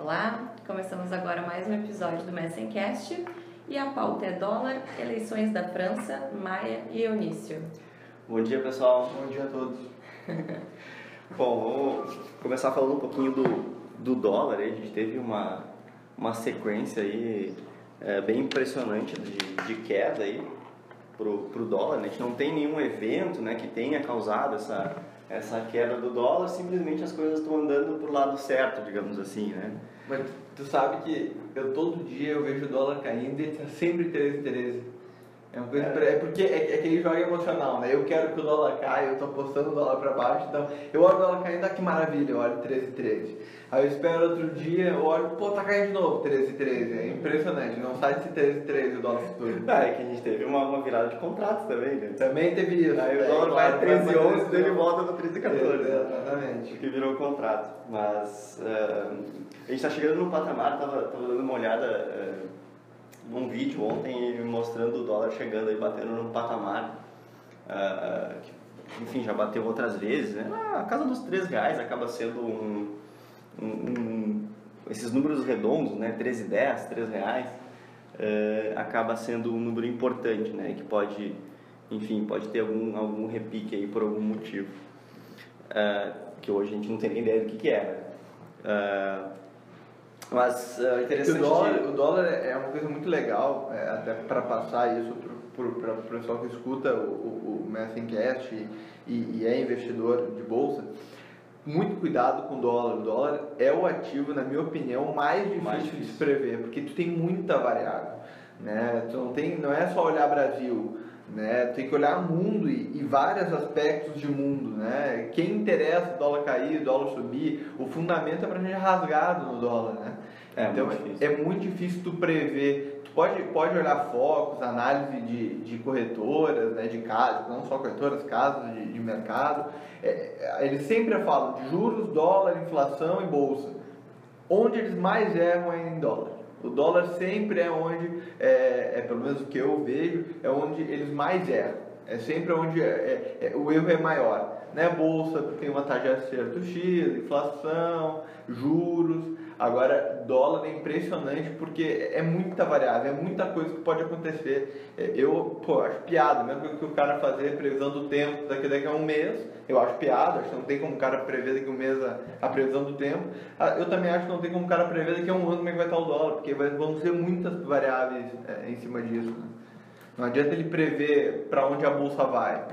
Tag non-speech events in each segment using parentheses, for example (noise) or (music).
Olá, começamos agora mais um episódio do Messencast e a pauta é dólar, eleições da França, Maia e Eunício. Bom dia, pessoal. Bom dia a todos. (laughs) Bom, vamos começar falando um pouquinho do, do dólar. A gente teve uma, uma sequência aí é, bem impressionante de, de queda aí pro, pro dólar. né? A gente não tem nenhum evento né, que tenha causado essa, essa queda do dólar, simplesmente as coisas estão andando pro lado certo, digamos assim, né? Mas tu sabe que eu todo dia eu vejo o dólar caindo e tá sempre 13 13. É uma coisa, é porque é, é aquele jogo emocional, né? Eu quero que o dólar caia, eu tô apostando o dólar para baixo, então eu olho o dólar caindo, ah, que maravilha, eu olho 13 13. Aí eu espero outro dia, eu olho, pô, tá caindo de novo 13 13. É impressionante, não sai de 13 13 o dólar futuro. Ah, é que a gente teve uma, uma virada de contrato também, né? Também teve isso. Aí o É, dólar vai 13 vai 11, pra daí ele 13, volta no 13 14. né? Exatamente. que virou contrato. Mas eh, a gente está chegando num patamar, tava, tava dando uma olhada eh, num vídeo ontem mostrando o dólar chegando aí, batendo num patamar ah, que, enfim, já bateu outras vezes, né? Ah, a casa dos 3 reais acaba sendo um, um- um- esses números redondos, né? 13 10, 3 reais, eh, acaba sendo um número importante, né? Que pode, enfim, pode ter algum, algum repique aí por algum motivo. Ah, que hoje a gente não tem nem ideia do que, que é. né? Mas Porque interessante. o dólar, de- o dólar é uma coisa muito legal, é, até para passar isso para o pessoal que escuta o, o, o e, e, é investidor de bolsa. Muito cuidado com o dólar. O dólar é o ativo, na minha opinião, mais difícil, Mais de difícil. se prever, porque tu tem muita variável. Né? Tu não, tem, não é só olhar Brasil, né? tem que olhar mundo e, e vários aspectos de mundo. Né? Quem interessa o dólar cair, o dólar subir, o fundamento é para a gente rasgado no dólar. Né? É, então muito difícil. é muito difícil tu prever. Tu pode, pode olhar focos, análise de, de corretoras, né, de casas, não só corretoras, casas de, de mercado. É, é, eles sempre falam de juros, dólar, inflação e bolsa. Onde eles mais erram é em dólar. O dólar sempre é onde, é, é pelo menos o que eu vejo, é onde eles mais erram. É sempre onde é- é- é- o erro é maior. Né? Bolsa tem uma taxa de acerto X, inflação, juros. Agora, dólar é impressionante porque é muita variável, é muita coisa que pode acontecer. É, Eu, pô, acho piada, mesmo que o cara fazer previsão do tempo daqui, daqui a um mês, eu acho piada, acho que não tem como o cara prever daqui a um mês a, a previsão do tempo. Ah, Eu também acho que não tem como o cara prever daqui a um ano como é que vai estar o dólar, porque vai, vão ser muitas variáveis é, em cima disso. né? Não adianta ele prever para onde a bolsa vai.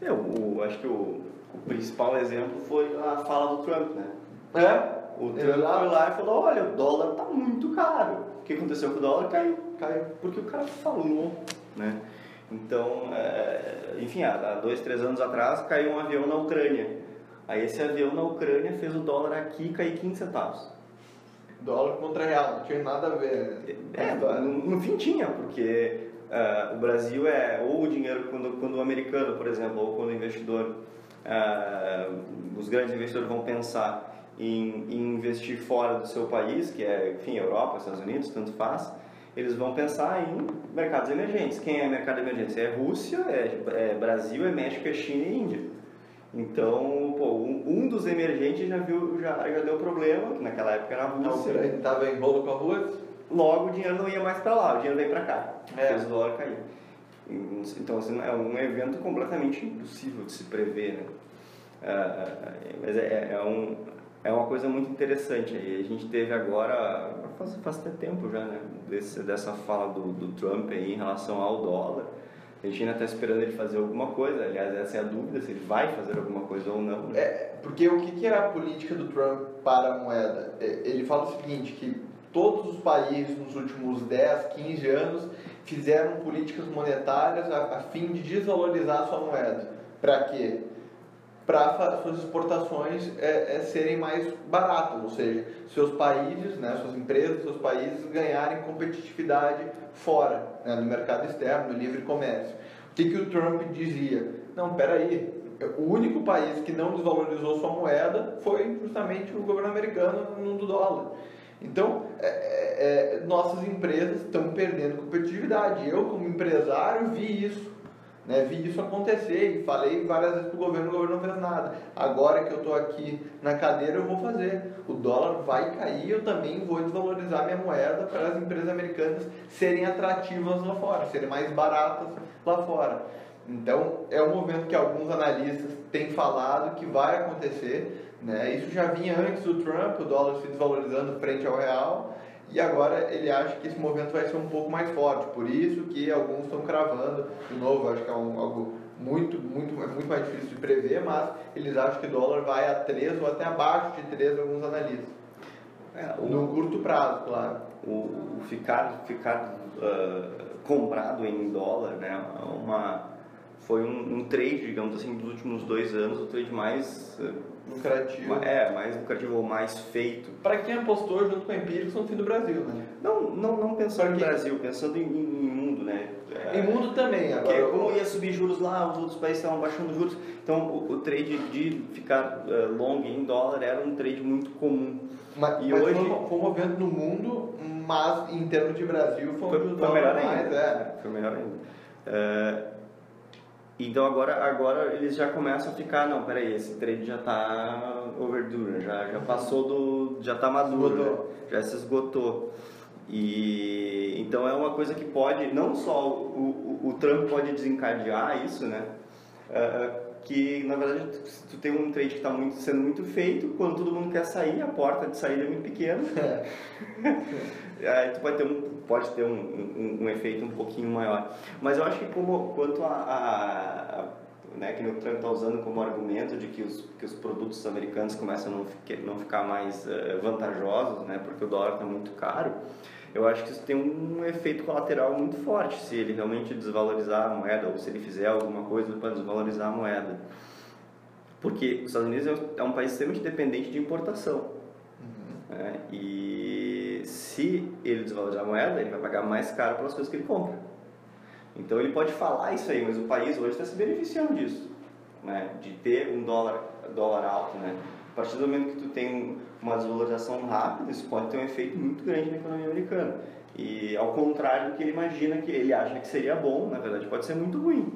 É, o, acho que o, o principal exemplo foi a fala do Trump, né? É? O Trump foi lá e falou, olha, o dólar tá muito caro. O que aconteceu com o dólar? Caiu. Caiu. Porque o cara falou, né? Então, é, enfim, há dois, três anos atrás caiu um avião na Ucrânia. Aí esse avião na Ucrânia fez o dólar aqui cair 15 centavos. Dólar contra real, não tinha nada a ver. É, no, no fim tinha, porque ah, o Brasil é ou o dinheiro quando, quando o americano, por exemplo, ou quando o investidor, ah, os grandes investidores vão pensar em, em investir fora do seu país, que é, enfim, Europa, Estados Unidos, tanto faz, eles vão pensar em mercados emergentes. Quem é mercado emergente? É Rússia, é, é Brasil, é México, é China e Índia. Então, pô, um, um dos emergentes já viu, já, já deu problema, que naquela época era a A Rússia. Ucrânia estava em rolo com a Rússia. logo o dinheiro não ia mais para lá, o dinheiro veio para cá, É. fez o dólar cair. Então assim, é um evento completamente impossível de se prever, né? Ah, mas é, é, um, é uma coisa muito interessante. aí. A gente teve agora, faz, faz até tempo já, né? Desse, dessa fala do, do Trump aí em relação ao dólar. A gente ainda está esperando ele fazer alguma coisa. Aliás, essa é a dúvida, se ele vai fazer alguma coisa ou não. né? É, porque o que que a política do Trump para a moeda? É, Ele fala o seguinte, que todos os países nos últimos 10, 15 anos fizeram políticas monetárias a, a fim de desvalorizar a sua moeda. Para quê? Para suas exportações é, é, serem mais baratas, ou seja, seus países, né, suas empresas, seus países ganharem competitividade fora, né, no mercado externo, no livre comércio. O que, que o Trump dizia? Não, peraí, o único país que não desvalorizou sua moeda foi justamente o governo americano no do dólar. Então, é, é, é, nossas empresas estão perdendo competitividade. Eu, como empresário, vi isso. Né? Vi isso acontecer e falei várias vezes para o governo, o governo não fez nada. Agora que eu estou aqui na cadeira, eu vou fazer. O dólar vai cair, eu também vou desvalorizar minha moeda para as empresas americanas serem atrativas lá fora, serem mais baratas lá fora. Então, é um movimento que alguns analistas têm falado que vai acontecer. Né? Isso já vinha antes do Trump, o dólar se desvalorizando frente ao real, e agora ele acha que esse movimento vai ser um pouco mais forte. Por isso que alguns estão cravando, de novo, acho que é um, algo muito, muito, é muito mais difícil de prever, mas eles acham que o dólar vai a 3 ou até abaixo de 3, alguns analistas. É, o- No curto prazo, claro. o, o ficar, ficar ah, comprado em dólar, né, uma, foi um, um trade, digamos assim, dos últimos dois anos, o trade mais, ah, Lucrativo. é, mais lucrativo ou mais feito. Para quem apostou junto com a Empíricos no fim do Brasil, né? Não, não, não pensando Pra no? Brasil, pensando em, em mundo, né. É, Em mundo também, Porque agora. como ia subir juros lá, os outros países estavam baixando juros, então o, o trade de ficar ah, long em dólar era um trade muito comum. Mas, E mas hoje- foi, um- movimento no mundo, mas em termos de Brasil foi, Foi, foi melhor ainda. mais, é. Foi melhor ainda. É, então agora, agora eles já começam a ficar, não, peraí, esse trade já está overdue, né? já, já passou do. já está maduro, né? já se esgotou. E então é uma coisa que pode, não só o, o, o Trump pode desencadear isso, né? É, que na verdade se tu tem um trade que está muito, sendo muito feito, quando todo mundo quer sair, a porta de saída é muito pequena. (laughs) Aí tu pode ter um, pode ter um, um, um efeito um pouquinho maior. Mas eu acho que como, quanto a, a, a né, que o Trump está usando como argumento de que os, que os produtos americanos começam a não, não ficar mais eh, vantajosos, né, porque o dólar está muito caro, eu acho que isso tem um efeito colateral muito forte se ele realmente desvalorizar a moeda ou se ele fizer alguma coisa para desvalorizar a moeda. Porque os Estados Unidos é um- é um país extremamente dependente de importação. né? E se ele desvalorizar a moeda, ele vai pagar mais caro pelas coisas que ele compra. Então ele pode falar isso aí, mas o país hoje está se beneficiando disso, né? de ter um dólar, dólar alto. Né? A partir do momento que tu tem uma desvalorização rápida, isso pode ter um efeito muito grande na economia americana. E ao contrário do que ele imagina, que ele acha que seria bom, na verdade pode ser muito ruim.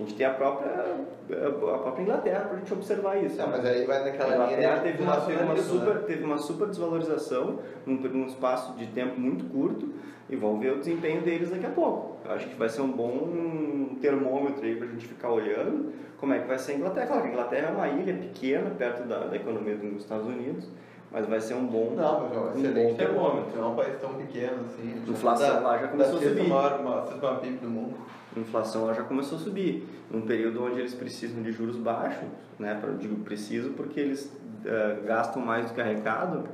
A gente tem a própria, a própria Inglaterra para a gente observar isso. Não, né? mas aí vai A naquela Inglaterra linha teve uma, teve, uma super, né? teve uma super desvalorização num, num espaço de tempo muito curto e vamos ver o desempenho deles daqui a pouco. Eu acho que vai ser um bom termômetro aí para a gente ficar olhando como é que vai ser a Inglaterra. Claro que a Inglaterra é uma ilha pequena perto da, da economia dos Estados Unidos, mas vai ser um bom, Não, mas é um excelente bom termômetro. Não é um país tão pequeno assim. Inflação lá já começou a subir. maior, sexta maior PIB do mundo. Inflação já começou a subir, num período onde eles precisam de juros baixos, né? Pra- digo preciso porque eles eh, gastam mais do que arrecado.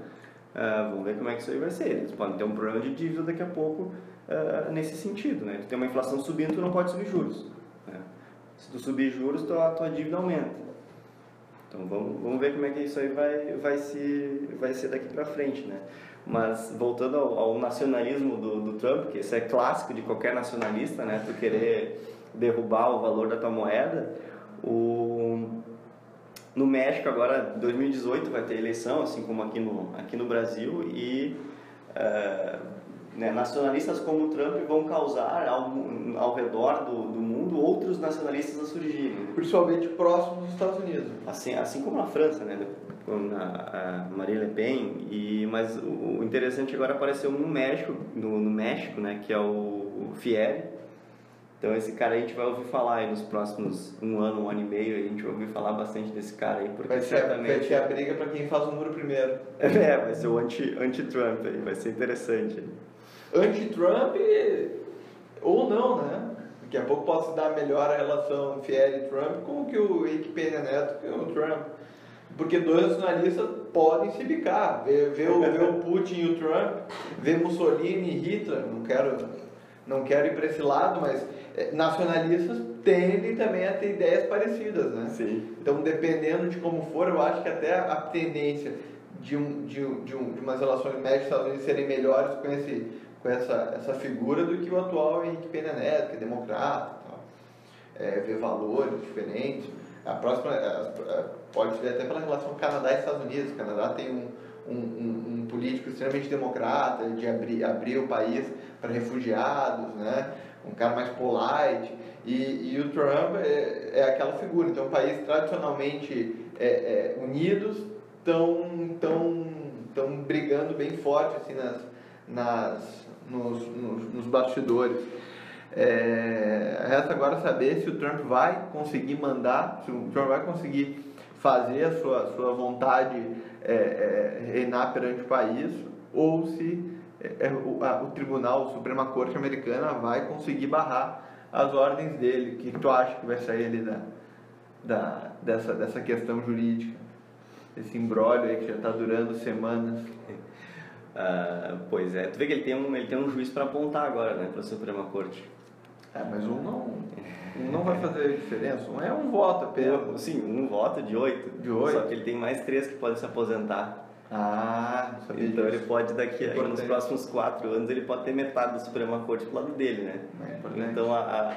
Eh, vamos ver como é que isso aí vai ser. Eles podem ter um problema de dívida daqui a pouco eh, nesse sentido, né? Tu tem uma inflação subindo, tu não pode subir juros. né? Se tu subir juros, tua, tua dívida aumenta. Então vamos, vamos ver como é que isso aí vai, vai, se, vai ser daqui para frente, né? Mas voltando ao, ao nacionalismo do, do Trump, que isso é clássico de qualquer nacionalista, né? Tu querer derrubar o valor da tua moeda, o, no México agora, 2018 vai ter eleição, assim como aqui no, aqui no Brasil, e eh, né, nacionalistas como o Trump vão causar ao, ao redor do, do mundo outros nacionalistas a surgirem. Principalmente próximo dos Estados Unidos. assim, assim como na França, né, com a, a Marine Le Pen, e, mas o, o interessante agora apareceu no México, no, no México, né, que é o, o Fieri. Então esse cara a gente vai ouvir falar aí nos próximos um ano, um ano e meio, a gente vai ouvir falar bastante desse cara aí, porque Vai ser, vai certamente... ser a briga para quem faz o muro primeiro. (laughs) É, vai ser o anti- anti-Trump aí, vai ser interessante. Anti-Trump ou não, né? Daqui a pouco posso dar melhor a relação Fieri-Trump com que o Henrique Pena Neto com o Trump. Porque dois nacionalistas podem se bicar. Ver, ver, o, o (laughs) Putin e o Trump, ver Mussolini e Hitler. Não quero, não quero ir para esse lado, mas eh, nacionalistas tendem também a ter ideias parecidas, né? Sim. Então, dependendo de como for, eu acho que até a tendência de, um, de, um, de, um, de umas relações México-Estados Unidos serem melhores com, esse, com essa, essa figura do que o atual Henrique Pena Neto, que é democrata e tal. É, ver valores diferentes. A próxima, é, é, pode ser até pela relação Canadá e Estados Unidos. O Canadá tem um, um, um, um político extremamente democrata, de abrir, abrir o país para refugiados, né? um cara mais polite. E, e o Trump é, é aquela figura. Então, um país tradicionalmente é, é, unidos estão tão, tão brigando bem forte assim, nas, nas, nos, nos, nos bastidores. É, resta agora saber se o Trump vai conseguir mandar, se o Trump vai conseguir fazer a sua, sua vontade é, é, reinar perante o país, ou se é, o, a, o Tribunal, a Suprema Corte Americana vai conseguir barrar as ordens dele. O que, tu acha que vai sair ali da, da, dessa, dessa questão jurídica? Esse imbróglio aí que já está durando semanas. (laughs) Ah, pois é, tu vê que ele tem um, ele tem um juiz para apontar agora, né, para a Suprema Corte. É, mas um não, um não vai fazer diferença. Um é um voto apenas. Sim, um voto de oito. De oito. Só que ele tem mais três que podem se aposentar. Ah, Então ele disso. pode daqui aí, nos próximos quatro anos ele pode ter metade da Suprema Corte pro lado dele, né? É. Então a, a-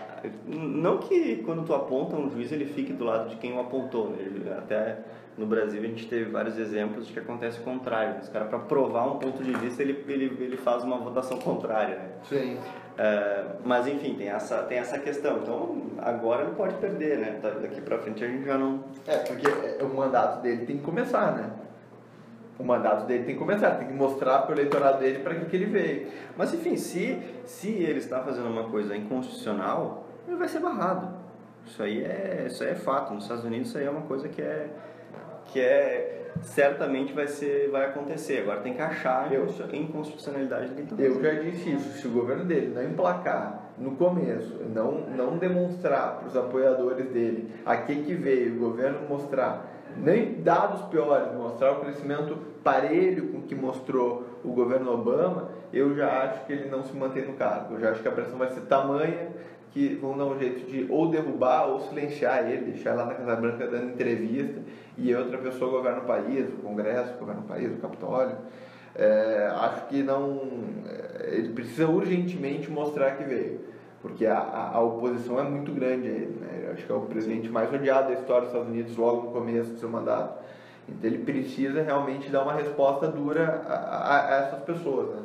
não que quando tu aponta um juiz ele fique do lado de quem o apontou, né? Ele- Até no Brasil a gente teve vários exemplos de que acontece o contrário. Os caras para provar um ponto de vista ele, ele, ele faz uma votação contrária, né? Sim. É, mas enfim, tem essa, tem essa questão. Então agora ele pode perder, né? Da- Daqui pra frente a gente já não. É, porque é, o mandato dele tem que começar, né? O mandato dele tem que começar, tem que mostrar pro eleitorado dele para que, que ele veio. Mas enfim, se, se ele está fazendo uma coisa inconstitucional, ele vai ser barrado. Isso aí é, isso aí é fato. Nos Estados Unidos isso aí é uma coisa que é que é certamente vai ser vai acontecer. Agora tem que achar a Eu- inconstitu- inconstitucionalidade do que tá Eu já disse isso, se o governo dele não emplacar no começo, não, não demonstrar para os apoiadores dele a que, que veio, o governo mostrar, nem dados piores, mostrar o crescimento parelho com que mostrou o governo Obama, eu já acho que ele não se mantém no cargo. Eu já acho que a pressão vai ser tamanha que vão dar um jeito de ou derrubar ou silenciar ele, deixar lá na Casa Branca dando entrevista e outra pessoa governa o país, o Congresso governa o país, o Capitólio. É, acho que não. é, Ele precisa urgentemente mostrar que veio, porque a, a, oposição é muito grande a ele. Né? Acho que é o presidente mais odiado da história dos Estados Unidos logo no começo do seu mandato. Então ele precisa realmente dar uma resposta dura a, a- a essas pessoas, né?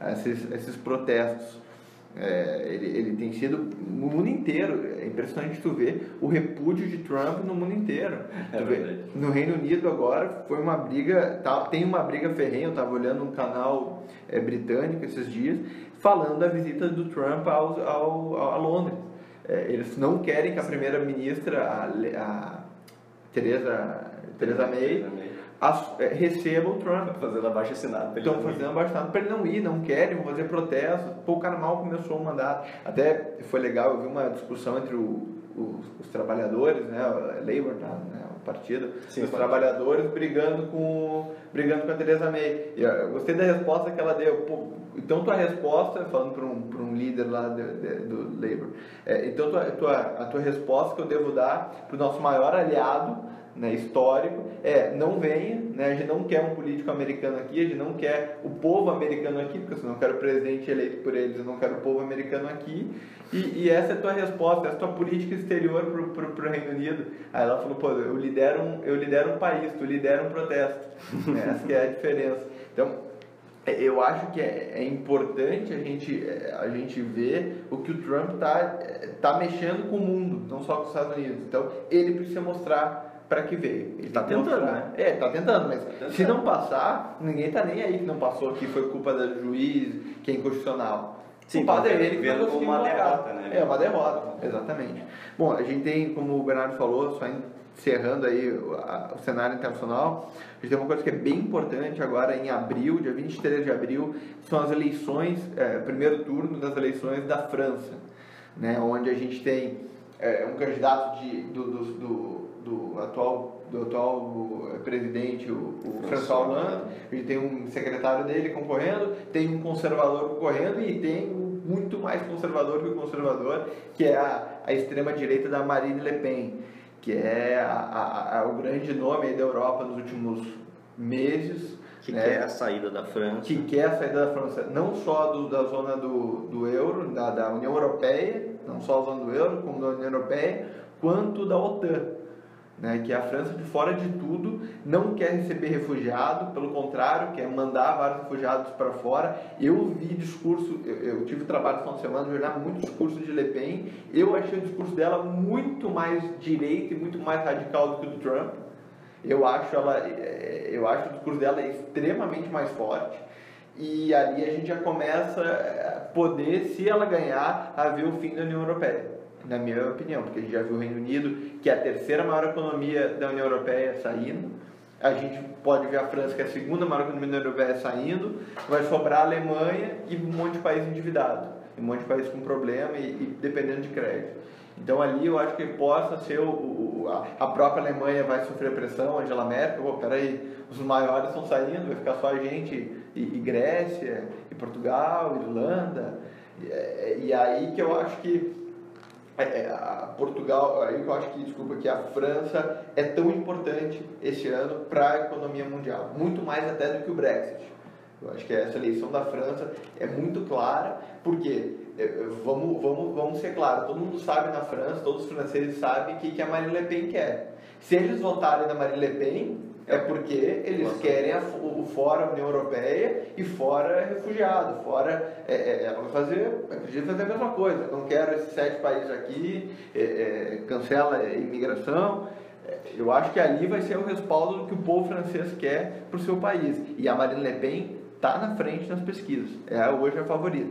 a esses, esses protestos. É, ele, ele tem sido no mundo inteiro, é impressionante tu ver o repúdio de Trump no mundo inteiro. É vê, no Reino Unido agora foi uma briga, tá, tem uma briga ferrenha, eu estava olhando um canal é, britânico esses dias, falando da visita do Trump aos, ao, ao- a Londres. É, eles não querem que a primeira-ministra, a, a Teresa, Teresa May, as- é, receba o Trump. fazendo abaixo assinado. ele Estão fazendo abaixado para ele não ir, não querem, vão fazer protestos. Pô, o cara mal começou o mandato. Até foi legal, eu vi uma discussão entre o- os, os trabalhadores, né, o Labour, tá, né, o partido, Sim, os o partido. trabalhadores brigando com, brigando com a Teresa May. E eu gostei da resposta que ela deu. Pô, então tua resposta, falando para um, pra um líder lá de- de- do Labour, é, então tua, tua, a tua resposta que eu devo dar para o nosso maior aliado né, histórico é não venha, né, a gente não quer um político americano aqui, a gente não quer o povo americano aqui, porque eu quero o presidente eleito por eles, eu não quero o povo americano aqui. E, e essa é a tua resposta, essa é a tua política exterior pro, pro Reino Unido. Aí ela falou, pô, eu lidero um, eu lidero um país, tu lidera um protesto. (laughs) essa que é a diferença. Então, é, eu acho que é, é importante a gente, é, a gente ver o que o Trump está tá mexendo com o mundo, não só com os Estados Unidos. Então, ele precisa mostrar para que veio. Ele Tá tem que tentando, mostrar. né? É, tá tentando, mas tentando. se não passar, ninguém tá nem aí que não passou, que foi culpa do juiz, que é inconstitucional. Sim, o culpado tá é ele que vendo como uma derrota, né? É, uma derrota, exatamente. Bom, a gente tem, como o Bernardo falou, só encerrando aí o, cenário internacional, a gente tem uma coisa que é bem importante agora em abril, dia 23 de abril, são as eleições, é, primeiro turno das eleições da França, né, onde a gente tem é, um candidato de, do, do, do, do atual, do atual eh, presidente, o, o François Hollande, a gente tem um secretário dele concorrendo, tem um conservador concorrendo e tem um muito mais conservador que o conservador, que é a, a extrema-direita da Marine Le Pen, que é a, a- a- o grande nome da Europa nos últimos meses. Que né? quer a saída da França. que quer a saída da França não só do- da zona do, do euro, da, da União Europeia, não só a zona do euro, como da União Europeia, quanto da OTAN. Né, que a França, de fora de tudo, não quer receber refugiado, pelo contrário, quer mandar vários refugiados para fora. Eu vi discurso, eu, eu tive trabalho final de semana de olhar muito discurso de Le Pen, eu achei o discurso dela muito mais direito e muito mais radical do que o do Trump. Eu acho, ela, eh, eu acho o discurso dela extremamente mais forte. E ali a gente já começa a poder, se ela ganhar, a ver o fim da União Europeia na minha opinião, porque a gente já viu o Reino Unido, que é a terceira maior economia da União Europeia, saindo. A gente pode ver a França, que é a segunda maior economia da União Europeia, saindo. Vai sobrar a Alemanha e um monte de país endividado, um monte de país com problema e, e dependendo de crédito. Então ali eu acho que possa ser o, o, a, própria Alemanha vai sofrer pressão, Angela Merkel, oh, peraí, os maiores estão saindo, vai ficar só a gente e, e Grécia, e Portugal, Irlanda. E, e aí que eu acho que é, é, a Portugal, aí eu acho que, desculpa, que a França é tão importante esse ano para a economia mundial, muito mais até do que o Brexit. Eu acho que essa eleição da França é muito clara, porque é, vamos, vamos, vamos ser claros, todo mundo sabe na França, todos os franceses sabem o que, que a Marine Le Pen quer. Se eles votarem na Marine Le Pen, é porque eles Nossa. querem a, o fora União Europeia e fora refugiado, fora é, é, ela vai fazer, acredito fazer a mesma coisa. Não quero esses sete países aqui, é, é cancela a imigração. É, eu acho que ali vai ser o respaldo do que o povo francês quer para o seu país. E a Marine Le Pen está na frente nas pesquisas, é hoje a favorita.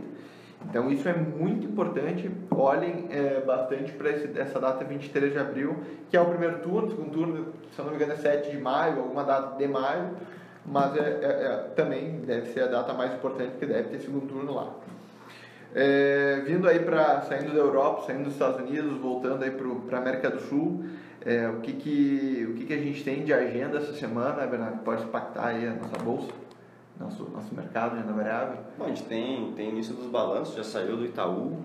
Então isso é muito importante, olhem é, bastante para essa data 23 de abril, que é o primeiro turno, segundo turno, se eu não me engano é 7 de maio, alguma data de maio, mas é, é, é também deve ser a data mais importante, porque deve ter segundo turno lá. É, vindo aí para, saindo da Europa, saindo dos Estados Unidos, voltando aí para a América do Sul, é, o, que, que, o que, que a gente tem de agenda essa semana, Bernardo, pode impactar aí a nossa bolsa? Nosso, nosso mercado de renda variável? Bom, a gente tem, tem início dos balanços, já saiu do Itaú,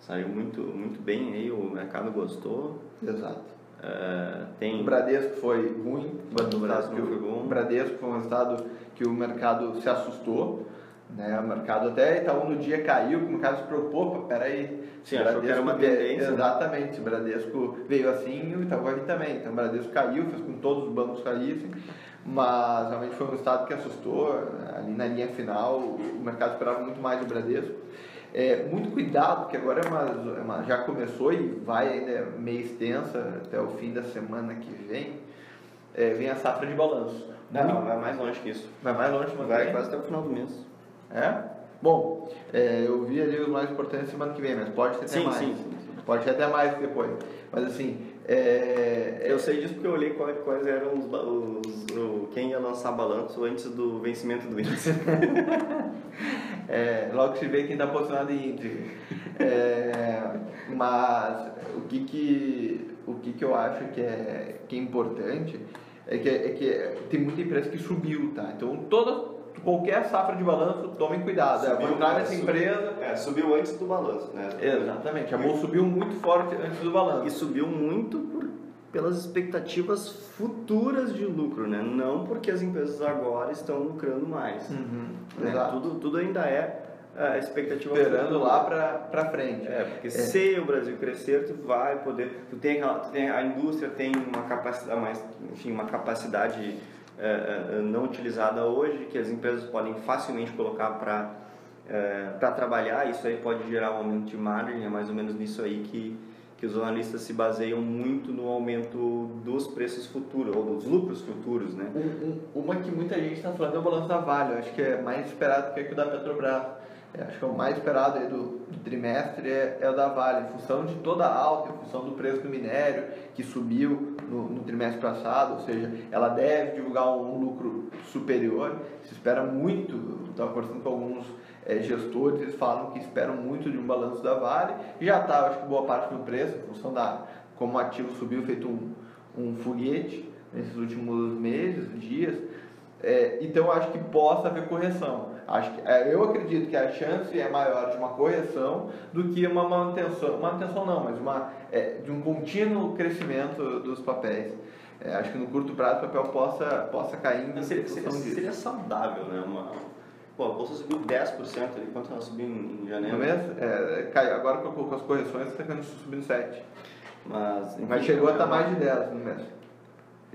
saiu muito, muito bem aí, o mercado gostou. Exato. É, tem... O Bradesco foi ruim, o Bradesco foi bom. O Bradesco foi um resultado que o mercado se assustou. Né? O mercado até Itaú no dia caiu, o mercado se preocupou, peraí. Sim, achou que era uma tendência. Exatamente, o Bradesco veio assim, o Itaú vai vir também. Então o Bradesco caiu, fez com que todos os bancos caíssem mas realmente foi um resultado que assustou. Ali na linha final, o mercado esperava muito mais do Bradesco. É, muito cuidado, porque agora é uma, é uma, já começou e vai ainda meio extensa até o fim da semana que vem. É, vem a safra de balanço. Não, não, vai mais longe que isso. Vai mais longe, mas vai quase até o final do mês. É? Bom, é, eu vi ali os mais importantes semana que vem, mas pode ter até sim, mais. Sim, sim. Pode ter até mais depois. Mas assim, é, eu sei disso porque eu olhei quais, quais eram os, os, o, quem ia lançar balanço antes do vencimento do índice. (laughs) é, logo se vê quem está posicionado em índice. É, mas o que que, o que que eu acho que é, que é importante é que, é que tem muita empresa que subiu, tá? Então toda qualquer safra de balanço, tomem cuidado. Subiu, é, vou entrar nessa subiu, empresa. É, subiu antes do balanço, né? Exatamente. A bolsa subiu muito forte antes do balanço. E subiu muito por, pelas expectativas futuras de lucro, né? Não porque as empresas agora estão lucrando mais. Uhum, né? Tudo, tudo ainda é a expectativa esperando futura. lá para para frente é porque é. se o Brasil crescer tu vai poder tu tem, tu tem a indústria tem uma capacidade mais enfim uma capacidade é, é, não utilizada hoje, que as empresas podem facilmente colocar para é, para trabalhar, isso aí pode gerar um aumento de margem, é mais ou menos nisso aí que, que os analistas se baseiam muito no aumento dos preços futuros, ou dos lucros futuros, né? Um, um, uma que muita gente está falando é o balanço da Vale, acho que é mais esperado que o da Petrobras. É, acho que é o mais esperado do, do trimestre é, é, o da Vale, em função de toda a alta, em função do preço do minério, que subiu no, no trimestre passado, ou seja, ela deve divulgar um, um lucro superior. Se espera muito, estava conversando com alguns é, gestores, eles falam que esperam muito de um balanço da Vale. Já está, acho que boa parte do preço, em função da como o ativo subiu, feito um, um foguete nesses últimos meses, dias. É, então acho que possa haver correção. Acho que, é, eu acredito que a chance é maior de uma correção do que uma manutenção, manutenção não, mas uma, é, de um contínuo crescimento dos papéis. É, acho que no curto prazo o papel possa, possa cair em seria, seria, seria saudável, né? Uma, pô, a bolsa subiu 10% ali, quanto ela subiu em, em janeiro? No mês? É, cai, agora com, com as correções está subindo 7%. Mas, enfim, Mas chegou a estar tá mais de 10 no mês.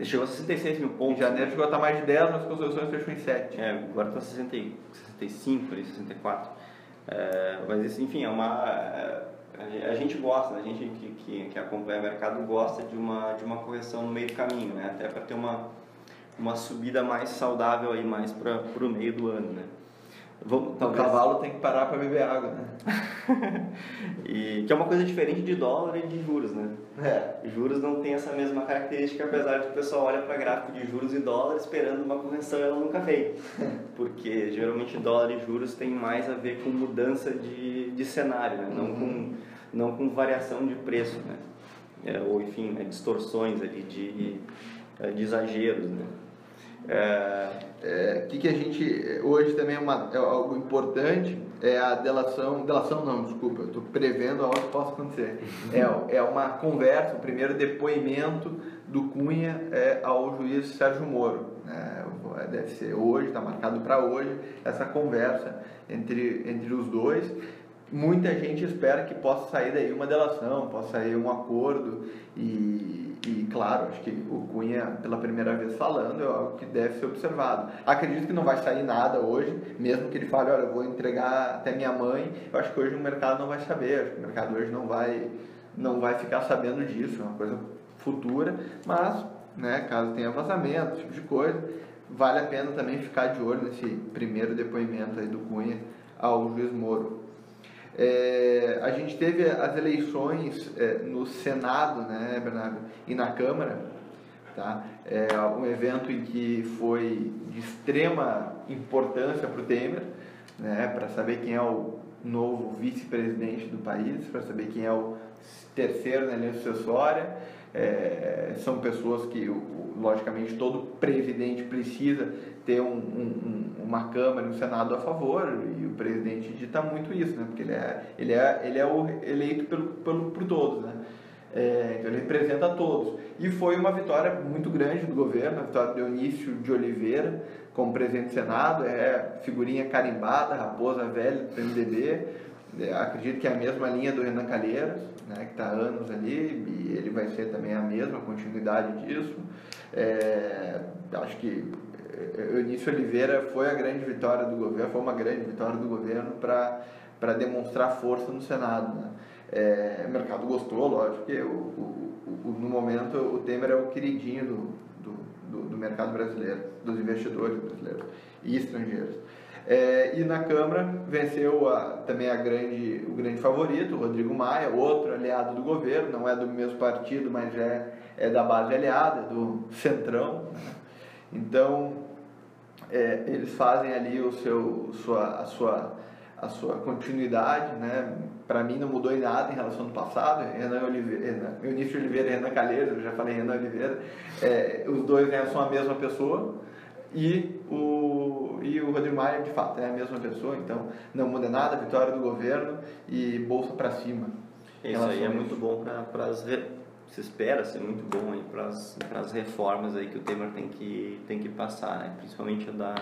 Ele chegou a 66 mil Em pontos. janeiro chegou a estar mais de 10, mas as concessões fechou em 7. É, agora está 60, e- 65, ali, 64. É, mas enfim, é uma. é, a gente gosta, a gente que, que, que acompanha o mercado gosta de uma, de uma correção no meio do caminho, né? Até para ter uma, uma subida mais saudável aí, mais para o meio do ano, né? Vamos, O talvez, cavalo tem que parar para beber água, né? (laughs) e, que é uma coisa diferente de dólar e de juros, né? É. Juros não tem essa mesma característica, apesar de que o pessoal olha para gráfico de juros e dólar esperando uma correção e ela nunca veio. (laughs) Porque geralmente dólar e juros tem mais a ver com mudança de, de cenário, né? não, com, não com variação de preço, né? É, ou enfim, né? distorções ali de, de exageros. Né? É, É, O que, que a gente hoje também é, uma, é algo importante é a delação, delação não, desculpa, eu estou prevendo algo que possa acontecer. É, é uma conversa, o primeiro depoimento do Cunha é ao juiz Sérgio Moro. né? Deve ser hoje, está marcado para hoje essa conversa entre, entre os dois. Muita gente espera que possa sair daí uma delação, possa sair um acordo e, e claro, acho que o Cunha, pela primeira vez falando, é algo que deve ser observado. Acredito que não vai sair nada hoje, mesmo que ele fale, olha, eu vou entregar até minha mãe, eu acho que hoje o mercado não vai saber, acho que o mercado hoje não vai, não vai ficar sabendo disso, é uma coisa futura, mas, né, caso tenha vazamento, esse tipo de coisa, vale a pena também ficar de olho nesse primeiro depoimento aí do Cunha ao juiz Moro. É, a gente teve as eleições é, no Senado, né, Bernardo, e na Câmara, tá? É um evento em que foi de extrema importância para o Temer, né, para saber quem é o novo vice-presidente do país, para saber quem é o terceiro na linha sucessória. É, são pessoas que, logicamente, todo presidente precisa ter um, um- um- uma Câmara e um Senado a favor, e o presidente dita muito isso, né? porque ele é, ele é, ele é o eleito pelo, pelo, por todos. Né? É, então ele representa todos. E foi uma vitória muito grande do governo, a vitória de Eunício de Oliveira como presidente do Senado, é figurinha carimbada, raposa velha do PMDB. É, acredito que é a mesma linha do Renan Calheiros, né, que está há anos ali, e ele vai ser também a mesma continuidade disso. É, acho que Eunício Oliveira foi a grande vitória do governo, foi uma grande vitória do governo para demonstrar força no Senado. Né? É, o mercado gostou, lógico, porque o, o, o- no momento o Temer é o queridinho do, do, do, do mercado brasileiro, dos investidores brasileiros e estrangeiros. É, e na Câmara venceu a- também a grande, o grande favorito, o Rodrigo Maia, outro aliado do governo, não é do mesmo partido, mas é, é da base aliada, do Centrão. Né? Então, é, eles fazem ali o seu, sua, a, sua, a sua continuidade, né? Para mim não mudou em nada em relação ao passado. Renan Oliveira, Renan, Eunício Oliveira e Renan Calheiros, eu já falei Renan Oliveira, é, os dois né, são a mesma pessoa e o, e o Rodrigo Maia, de fato, é a mesma pessoa, então não muda nada, vitória do governo e bolsa para cima. Isso aí é muito bom para as se espera ser muito bom aí para as reformas aí que o Temer tem que tem que passar, né? Principalmente a da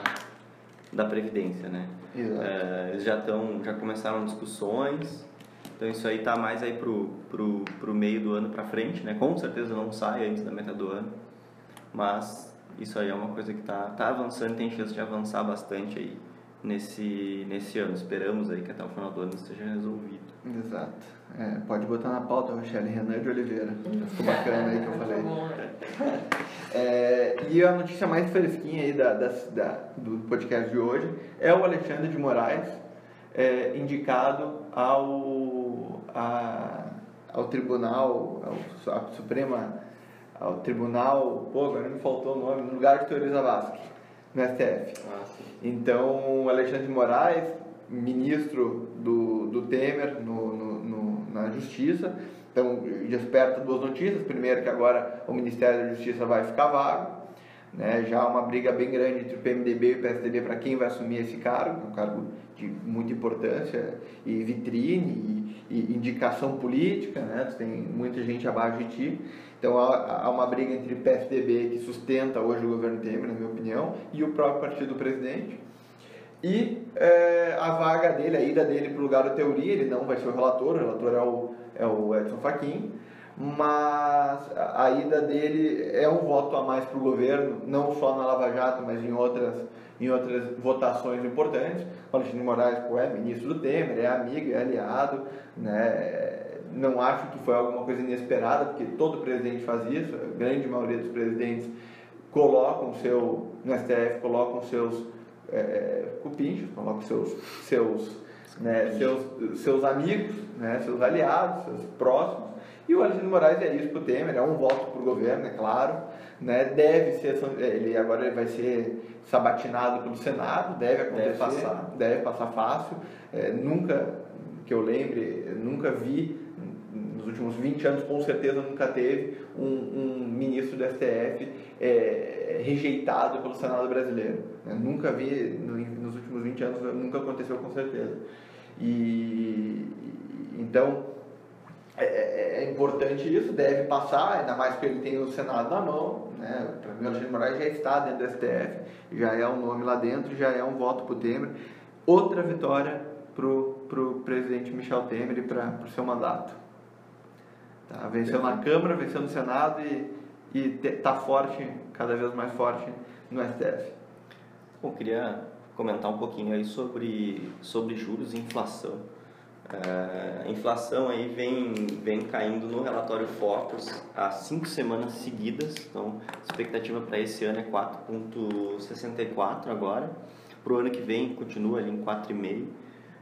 da previdência, né? Exato. É, eles já estão já começaram discussões. Então isso aí tá mais aí pro pro, pro meio do ano para frente, né? Com certeza não sai antes da metade do ano. Mas isso aí é uma coisa que tá tá avançando, tem chance de avançar bastante aí nesse nesse ano. Esperamos aí que até o final do ano isso seja resolvido. Exato. É, pode botar na pauta, Rochelle, Renan de Oliveira. Ficou bacana aí que eu falei. Né? É, e a notícia mais fresquinha aí da, da- da- do podcast de hoje é o Alexandre de Moraes é, indicado ao, a- ao Tribunal, ao, à Suprema, ao Tribunal, pô, agora me faltou o nome, no lugar de Teori Zavascki, no STF. Ah. Então, Alexandre de Moraes, ministro do, do Temer no, no- no- na Justiça, então desperta duas notícias. Primeiro, que agora o Ministério da Justiça vai ficar vago, né? já uma briga bem grande entre o PMDB e o PSDB para quem vai assumir esse cargo, um cargo de muita importância e vitrine e, e indicação política, né? Tem muita gente abaixo de ti. Então há, há uma briga entre o PSDB, que sustenta hoje o governo Temer, na minha opinião, e o próprio partido do presidente. E é, a vaga dele, a ida dele para o lugar da teoria, ele não vai ser o relator, o relator é o, é o Edson Fachin, mas a ida dele é um voto a mais para o governo, não só na Lava Jato, mas em outras, em outras votações importantes. O Alexandre de Moraes pô, é ministro do Temer, é amigo, é aliado, né? não acho que foi alguma coisa inesperada, porque todo presidente faz isso, a grande maioria dos presidentes colocam seu, no STF, colocam seus é, colocam seus, seus, né, seus, seus amigos, né, seus aliados, seus próximos. E o Alexandre Moraes é isso para o Temer, é um voto para o governo, é claro. Né, deve ser, ele agora ele vai ser sabatinado pelo Senado, deve acontecer, Deve passar. deve passar fácil. É, nunca, que eu lembre, nunca vi, nos últimos 20 anos, com certeza nunca teve um, um ministro do STF é, rejeitado pelo Senado brasileiro. né? Nunca vi, no- nos últimos 20 anos, nunca aconteceu com certeza. E então é, é- é importante isso, deve passar, ainda mais porque ele tem o Senado na mão. Né? Para mim, o Alexandre Moraes já está dentro do STF, já é um nome lá dentro, já é um voto para o Temer. Outra vitória para o presidente Michel Temer e para o seu mandato. Tá? Venceu na Câmara, venceu no Senado e está forte, cada vez mais forte no STF. Bom, queria comentar um pouquinho aí sobre, sobre juros e inflação. A inflação aí vem, vem caindo no relatório Focus há cinco semanas seguidas, então a expectativa para esse ano é 4,64 agora, para o ano que vem continua ali em 4,5.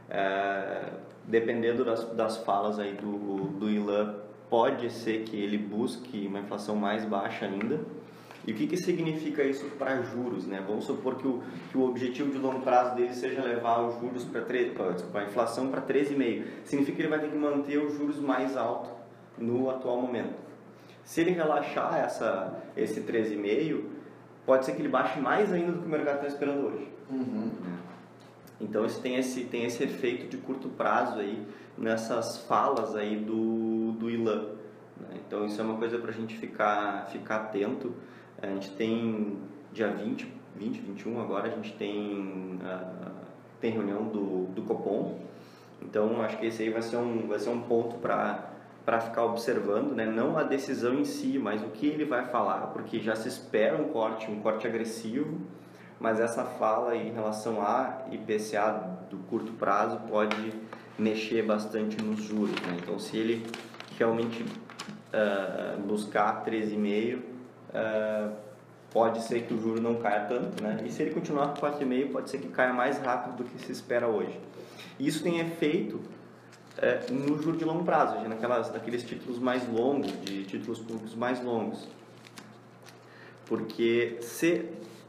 É, dependendo das, das falas aí do, do Ilan, pode ser que ele busque uma inflação mais baixa ainda, e o que, que significa isso para juros? Né? Vamos supor que o, que o objetivo de longo prazo dele seja levar os juros para a inflação para 13,5. Significa que ele vai ter que manter os juros mais altos no atual momento. Se ele relaxar essa, esse 13,5, pode ser que ele baixe mais ainda do que o mercado está esperando hoje. Então isso tem esse, tem esse efeito de curto prazo aí nessas falas aí do, do Ilan. né? Então isso é uma coisa para a gente ficar, ficar atento. A gente tem dia 20, 20, 21 agora, a gente tem, ah, tem reunião do, do Copom. Então acho que esse aí vai ser um, vai ser um ponto para para ficar observando, né? não a decisão em si, mas o que ele vai falar, porque já se espera um corte, um corte agressivo, mas essa fala em relação a IPCA do curto prazo pode mexer bastante nos juros. Né? Então, se ele realmente ah, buscar 13,5, ah, pode ser que o juro não caia tanto, né? E se ele continuar com 4,5, pode ser que caia mais rápido do que se espera hoje. E isso tem efeito eh, no juro de longo prazo, naquelas, naqueles títulos mais longos, de títulos públicos mais longos. Porque se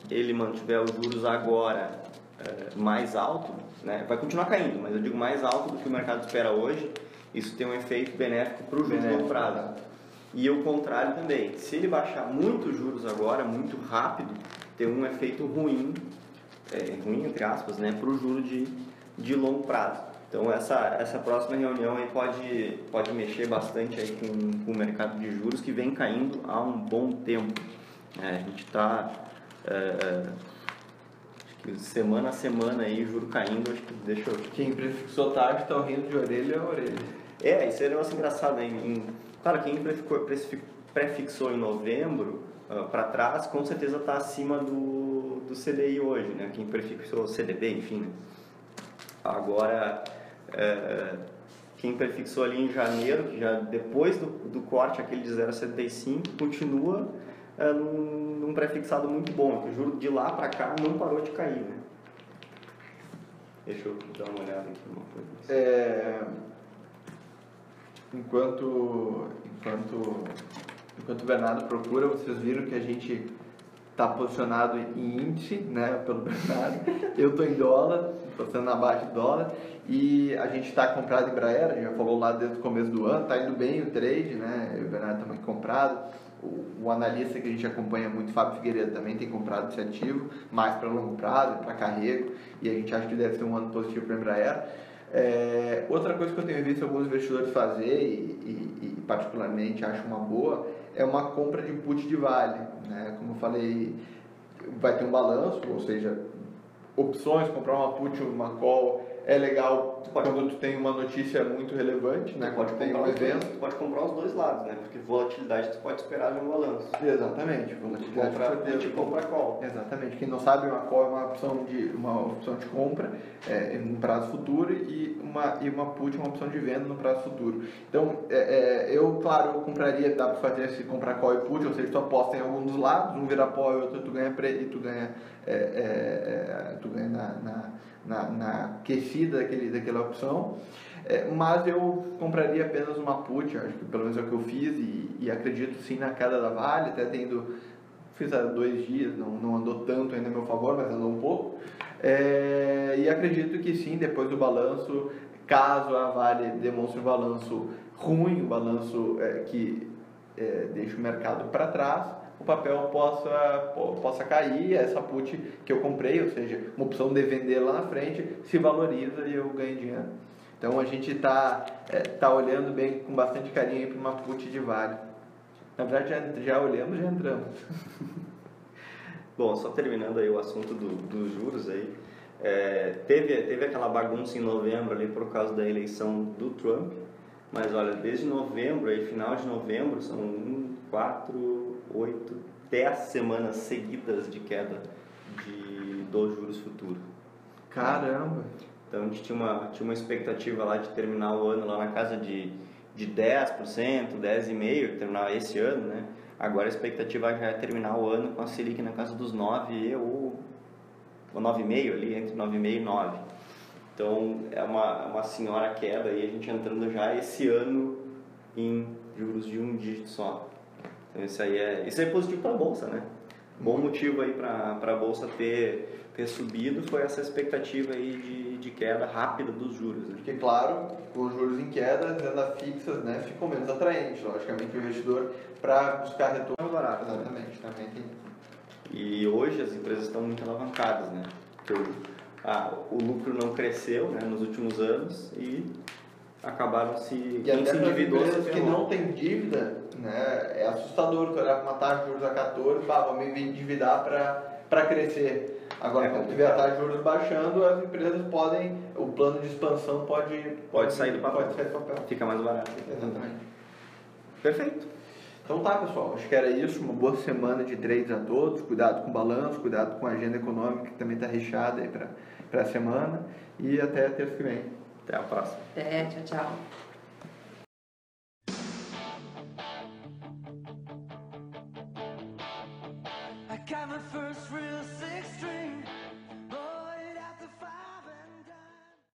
ele mantiver os juros agora eh, mais alto, né, vai continuar caindo, mas eu digo mais alto do que o mercado espera hoje, isso tem um efeito benéfico para o juro de longo prazo. E o contrário também. Se ele baixar muito os juros agora, muito rápido, tem um efeito ruim, é, ruim entre aspas, né, para o juro de, de longo prazo. Então essa, essa próxima reunião aí pode, pode mexer bastante aí com, com o mercado de juros que vem caindo há um bom tempo. É, a gente está semana a semana aí, juro caindo, acho que deixa eu Quem prefixou tarde está rindo de orelha a orelha. é, isso é um negócio engraçado? Em, em- claro, quem prefixou, em novembro para trás, com certeza está acima do, do CDI hoje, né? Quem prefixou CDB, enfim. né? Agora, é, quem prefixou ali em janeiro, que já depois do, do corte, aquele de 0,75, continua é, num, num prefixado muito bom, o juro de lá para cá não parou de cair, né? Deixa eu dar uma olhada aqui numa coisa. É, enquanto, enquanto, enquanto o Bernardo procura, vocês viram que a gente está posicionado em índice, né, pelo (laughs) Bernardo. Eu estou em dólar, posicionando abaixo de dólar. E a gente está comprado em Embraer, a gente já falou lá desde o começo do ano, está indo bem o trade, né? Eu e o Bernardo estamos comprado. O, o analista que a gente acompanha muito, Fábio Figueiredo, também tem comprado esse ativo, mais para longo prazo, para carrego, e a gente acha que deve ter um ano positivo para a Embraer. É, outra coisa que eu tenho visto alguns investidores fazer, e, e- e particularmente acho uma boa, é uma compra de put de vale. Né? Como eu falei, vai ter um balanço, ou seja, opções, comprar uma put, uma call é legal Tu pode- quando tu tem uma notícia muito relevante, né? Tu pode, Quando tem comprar um os dois, evento. tu pode comprar os dois lados, né? Porque volatilidade tu pode esperar de um balanço. Exatamente, Tu volatilidade compra com certeza. put e compra call. Exatamente. Quem não sabe, uma call é uma opção de, uma opção de compra é, em um prazo futuro e uma, e uma put é uma opção de venda no prazo futuro. Então, é, é, eu, claro, eu compraria, dá para fazer esse comprar call e put, ou seja, tu aposta em algum dos lados, um vira pó e outro tu ganha pre, e tu ganha, é, é, é, tu ganha na, na, na, na daquele, daquela opção. É, mas eu compraria apenas uma put, acho que pelo menos é o que eu fiz e, e acredito sim na queda da Vale, até tendo fiz há dois dias, não, não andou tanto ainda a meu favor, mas andou um pouco. É, e acredito que sim, depois do balanço, caso a Vale demonstre um balanço ruim, um balanço é, que é, deixe o mercado para trás, o papel possa, po- possa cair, essa put que eu comprei, ou seja, uma opção de vender lá na frente, se valoriza e eu ganho dinheiro. Então a gente está tá olhando bem com bastante carinho para uma put de Vale. Na verdade, já, já olhamos, já entramos. (laughs) Bom, só terminando aí o assunto do, dos juros aí, é, teve, teve aquela bagunça em novembro ali por causa da eleição do Trump, mas olha, desde novembro, aí, final de novembro, são um, quatro, oito, dez semanas seguidas de queda de, dos juros futuros. Caramba! Então a gente tinha uma, tinha uma expectativa lá de terminar o ano lá na casa de, de 10%, 10,5%, terminar esse ano, né? Agora a expectativa já é terminar o ano com a Selic na casa dos 9 ou, ou 9,5 ali, entre 9,5 e 9. Então é uma, uma senhora queda e a gente entrando já esse ano em juros de um dígito só. Então isso aí é, isso aí é positivo para a Bolsa, né? Bom motivo aí para a Bolsa ter, ter subido foi essa expectativa aí de, de queda rápida dos juros. Né? Porque, claro, com os juros em queda, as rendas fixas né, ficam menos atraentes, logicamente, o investidor para buscar retorno barato. Exatamente, também tem. E hoje as empresas estão muito alavancadas, né? Porque o, ah, o lucro não cresceu né, nos últimos anos e acabaram se... E até se endividou empresas que não têm dívida, né, é assustador tu olhar para uma taxa de juros a 14, bah, vou me endividar para crescer. Agora, É quando tiver a taxa de juros baixando, as empresas podem, o plano de expansão pode, Pode sair do papel. Pode sair do papel. Fica mais barato. Exatamente. Perfeito. Então tá, pessoal, acho que era isso. Uma boa semana de trades a todos. Cuidado com o balanço, cuidado com a agenda econômica que também está recheada aí para a semana. E até terça que vem. Até a próxima. Até, tchau, tchau.